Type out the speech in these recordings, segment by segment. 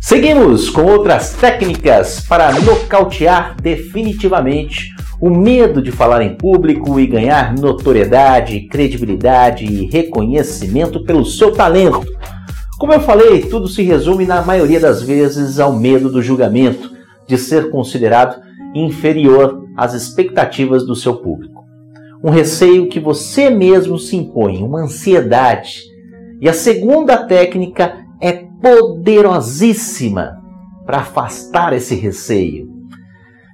Seguimos com outras técnicas para nocautear definitivamente o medo de falar em público e ganhar notoriedade, credibilidade e reconhecimento pelo seu talento. Como eu falei, tudo se resume na maioria das vezes ao medo do julgamento, de ser considerado inferior às expectativas do seu público. Um receio que você mesmo se impõe, uma ansiedade. E a segunda técnica é poderosíssima para afastar esse receio.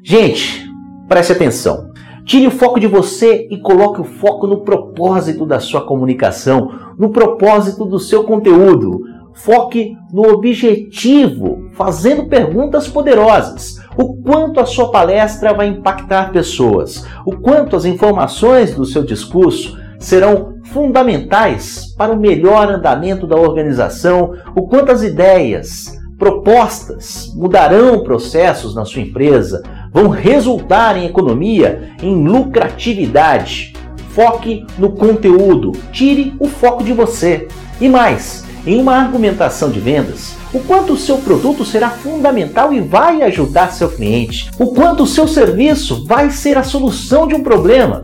Gente, preste atenção. Tire o foco de você e coloque o foco no propósito da sua comunicação, no propósito do seu conteúdo. Foque no objetivo, fazendo perguntas poderosas. O quanto a sua palestra vai impactar pessoas, o quanto as informações do seu discurso serão fundamentais para o melhor andamento da organização, o quanto as ideias, propostas mudarão processos na sua empresa, vão resultar em economia, em lucratividade. Foque no conteúdo, tire o foco de você. E mais, em uma argumentação de vendas, o quanto o seu produto será fundamental e vai ajudar seu cliente, o quanto o seu serviço vai ser a solução de um problema.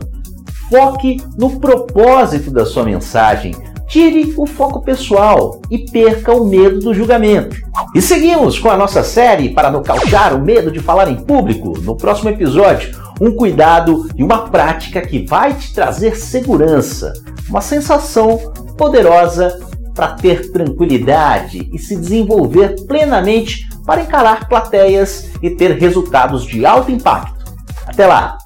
Foque no propósito da sua mensagem. Tire o foco pessoal e perca o medo do julgamento. E seguimos com a nossa série para nocautear o medo de falar em público. No próximo episódio, um cuidado e uma prática que vai te trazer segurança, uma sensação poderosa para ter tranquilidade e se desenvolver plenamente para encarar plateias e ter resultados de alto impacto. Até lá!